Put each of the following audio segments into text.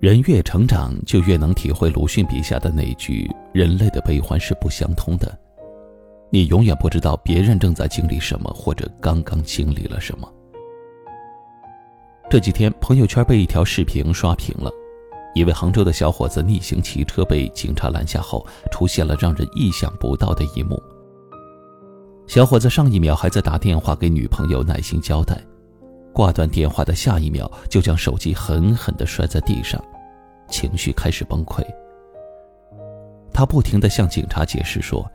人越成长，就越能体会鲁迅笔下的那句：“人类的悲欢是不相通的。”你永远不知道别人正在经历什么，或者刚刚经历了什么。这几天，朋友圈被一条视频刷屏了：一位杭州的小伙子逆行骑车被警察拦下后，出现了让人意想不到的一幕。小伙子上一秒还在打电话给女朋友耐心交代。挂断电话的下一秒，就将手机狠狠地摔在地上，情绪开始崩溃。他不停地向警察解释说，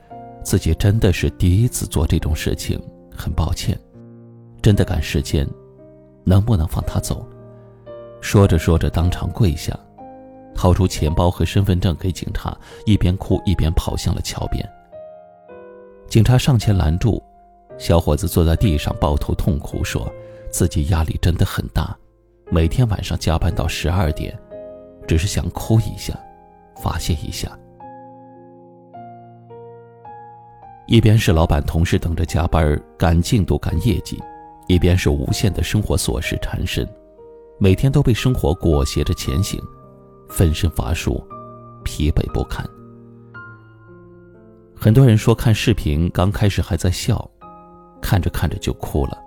自己真的是第一次做这种事情，很抱歉，真的赶时间，能不能放他走？说着说着，当场跪下，掏出钱包和身份证给警察，一边哭一边跑向了桥边。警察上前拦住，小伙子坐在地上抱头痛哭说。自己压力真的很大，每天晚上加班到十二点，只是想哭一下，发泄一下。一边是老板同事等着加班赶进度赶业绩，一边是无限的生活琐事缠身，每天都被生活裹挟着前行，分身乏术，疲惫不堪。很多人说看视频刚开始还在笑，看着看着就哭了。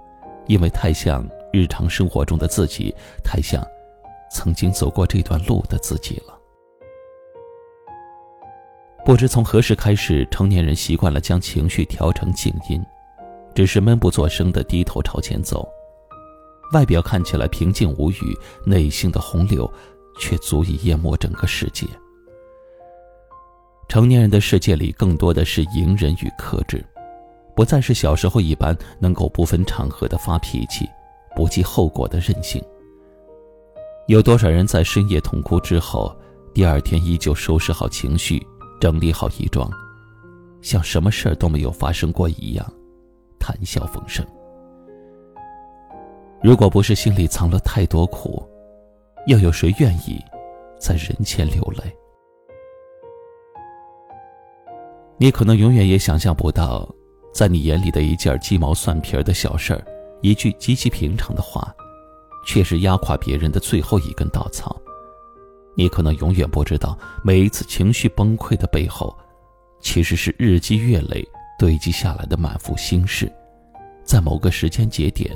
因为太像日常生活中的自己，太像曾经走过这段路的自己了。不知从何时开始，成年人习惯了将情绪调成静音，只是闷不作声的低头朝前走，外表看起来平静无语，内心的洪流却足以淹没整个世界。成年人的世界里，更多的是隐忍与克制。不再是小时候一般能够不分场合的发脾气，不计后果的任性。有多少人在深夜痛哭之后，第二天依旧收拾好情绪，整理好衣装，像什么事儿都没有发生过一样，谈笑风生。如果不是心里藏了太多苦，又有谁愿意在人前流泪？你可能永远也想象不到。在你眼里的一件鸡毛蒜皮的小事儿，一句极其平常的话，却是压垮别人的最后一根稻草。你可能永远不知道，每一次情绪崩溃的背后，其实是日积月累堆积下来的满腹心事，在某个时间节点，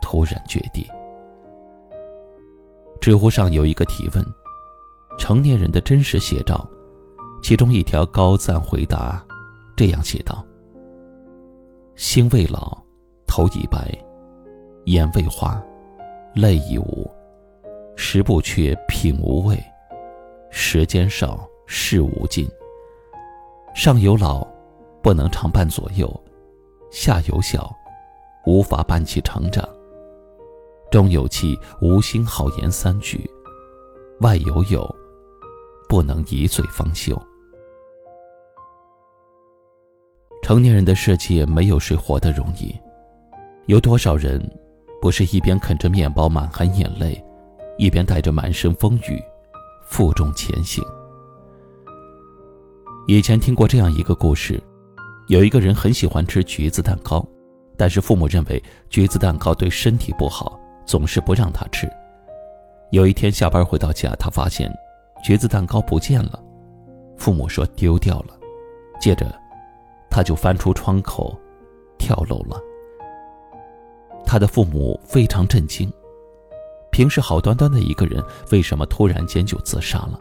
突然决堤。知乎上有一个提问：“成年人的真实写照”，其中一条高赞回答这样写道。心未老，头已白，眼未花，泪已无，食不缺，品无味，时间少，事无尽。上有老，不能常伴左右；下有小，无法伴其成长；中有妻，无心好言三句；外有友，不能一醉方休。成年人的世界，没有谁活得容易。有多少人，不是一边啃着面包满含眼泪，一边带着满身风雨，负重前行？以前听过这样一个故事：有一个人很喜欢吃橘子蛋糕，但是父母认为橘子蛋糕对身体不好，总是不让他吃。有一天下班回到家，他发现橘子蛋糕不见了，父母说丢掉了。接着。他就翻出窗口，跳楼了。他的父母非常震惊，平时好端端的一个人，为什么突然间就自杀了？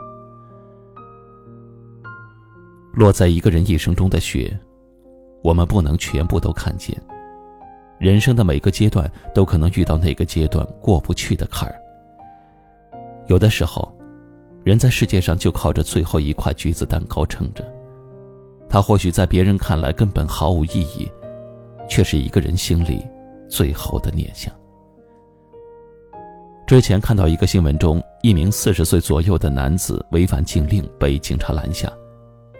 落在一个人一生中的雪，我们不能全部都看见。人生的每个阶段都可能遇到那个阶段过不去的坎儿。有的时候，人在世界上就靠着最后一块橘子蛋糕撑着。他或许在别人看来根本毫无意义，却是一个人心里最后的念想。之前看到一个新闻中，一名四十岁左右的男子违反禁令被警察拦下，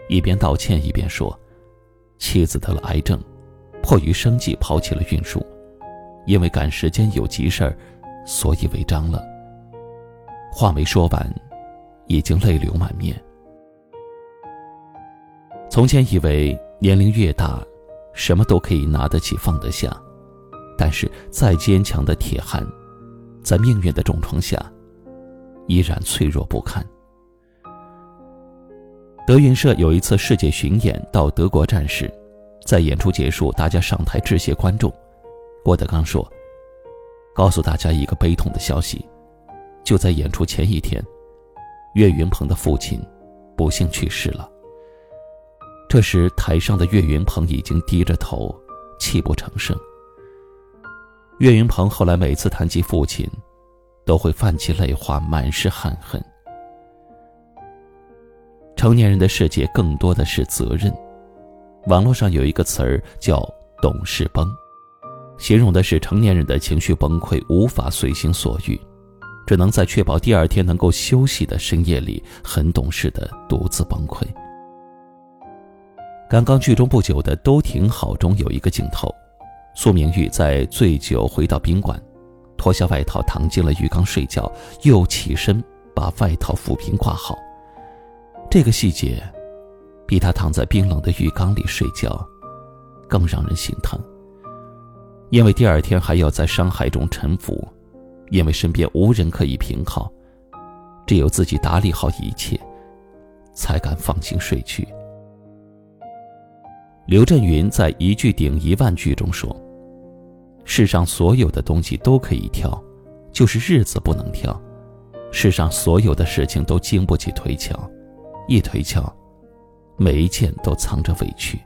一边道歉一边说：“妻子得了癌症，迫于生计抛弃了运输，因为赶时间有急事儿，所以违章了。”话没说完，已经泪流满面。从前以为年龄越大，什么都可以拿得起放得下，但是再坚强的铁汉。在命运的重创下，依然脆弱不堪。德云社有一次世界巡演到德国站时，在演出结束，大家上台致谢观众。郭德纲说：“告诉大家一个悲痛的消息，就在演出前一天，岳云鹏的父亲不幸去世了。”这时，台上的岳云鹏已经低着头，泣不成声。岳云鹏后来每次谈及父亲，都会泛起泪花，满是憾恨。成年人的世界更多的是责任。网络上有一个词儿叫“懂事崩”，形容的是成年人的情绪崩溃，无法随心所欲，只能在确保第二天能够休息的深夜里，很懂事的独自崩溃。刚刚剧中不久的《都挺好》中有一个镜头。苏明玉在醉酒回到宾馆，脱下外套躺进了浴缸睡觉，又起身把外套抚平挂好。这个细节，比他躺在冰冷的浴缸里睡觉，更让人心疼。因为第二天还要在伤害中沉浮，因为身边无人可以凭靠，只有自己打理好一切，才敢放心睡去。刘震云在一句顶一万句中说。世上所有的东西都可以挑，就是日子不能挑。世上所有的事情都经不起推敲，一推敲，每一件都藏着委屈。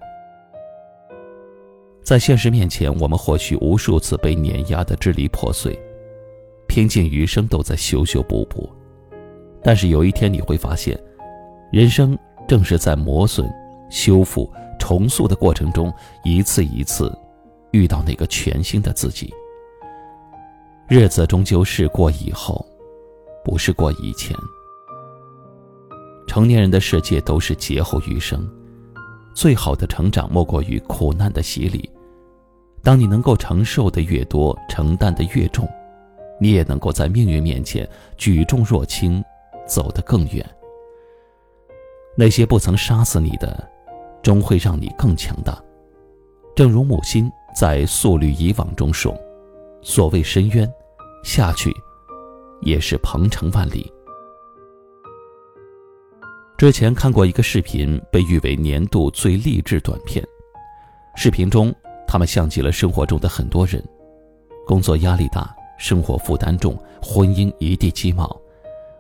在现实面前，我们或许无数次被碾压的支离破碎，拼尽余生都在修修补补。但是有一天你会发现，人生正是在磨损、修复、重塑的过程中，一次一次。遇到那个全新的自己，日子终究是过以后，不是过以前。成年人的世界都是劫后余生，最好的成长莫过于苦难的洗礼。当你能够承受的越多，承担的越重，你也能够在命运面前举重若轻，走得更远。那些不曾杀死你的，终会让你更强大。正如母亲。在素履以往中说：“所谓深渊，下去也是鹏程万里。”之前看过一个视频，被誉为年度最励志短片。视频中，他们像极了生活中的很多人：工作压力大，生活负担重，婚姻一地鸡毛，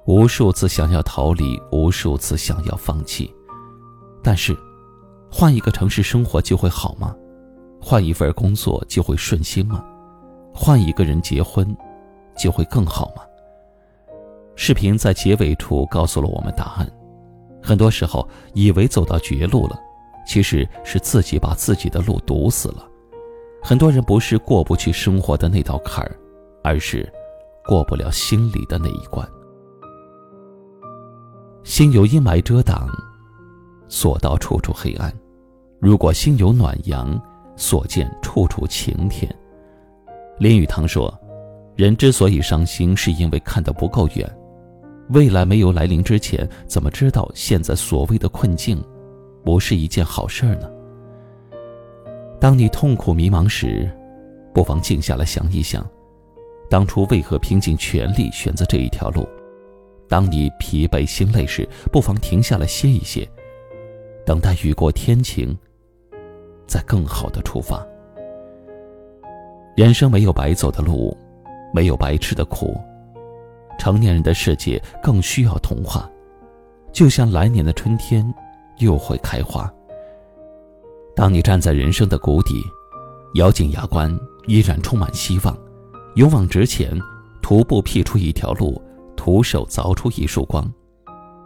无数次想要逃离，无数次想要放弃。但是，换一个城市生活就会好吗？换一份工作就会顺心吗？换一个人结婚，就会更好吗？视频在结尾处告诉了我们答案。很多时候，以为走到绝路了，其实是自己把自己的路堵死了。很多人不是过不去生活的那道坎儿，而是过不了心里的那一关。心有阴霾遮挡，所到处处黑暗。如果心有暖阳，所见处处晴天。林语堂说：“人之所以伤心，是因为看得不够远。未来没有来临之前，怎么知道现在所谓的困境，不是一件好事儿呢？当你痛苦迷茫时，不妨静下来想一想，当初为何拼尽全力选择这一条路？当你疲惫心累时，不妨停下来歇一歇，等待雨过天晴。”再更好的出发。人生没有白走的路，没有白吃的苦。成年人的世界更需要童话，就像来年的春天又会开花。当你站在人生的谷底，咬紧牙关，依然充满希望，勇往直前，徒步辟出一条路，徒手凿出一束光，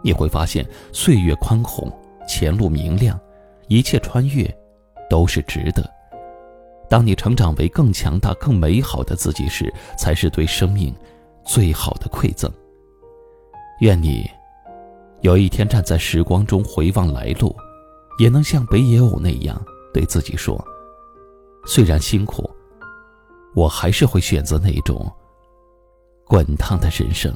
你会发现岁月宽宏，前路明亮，一切穿越。都是值得。当你成长为更强大、更美好的自己时，才是对生命最好的馈赠。愿你有一天站在时光中回望来路，也能像北野武那样对自己说：“虽然辛苦，我还是会选择那种滚烫的人生。”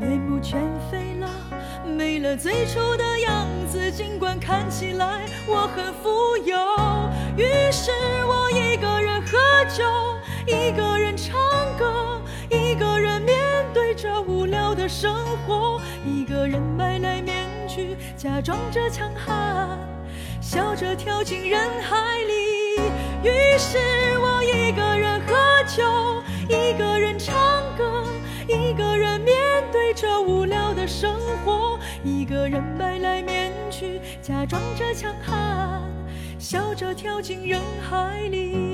面目全非了，没了最初的样子。尽管看起来我很富有，于是我一个人喝酒，一个人唱歌，一个人面对着无聊的生活，一个人买来面具，假装着强悍，笑着跳进人海里。于是我一个人喝酒，一个人唱歌，一个人面这无聊的生活，一个人买来面具，假装着强悍，笑着跳进人海里。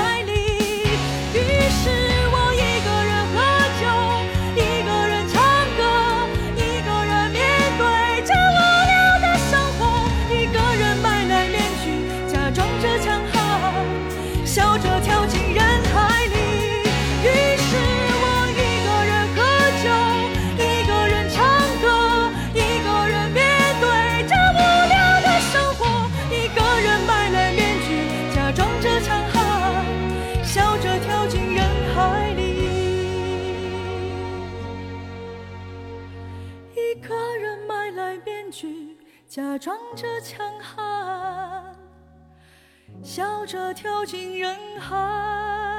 笑着跳进人海。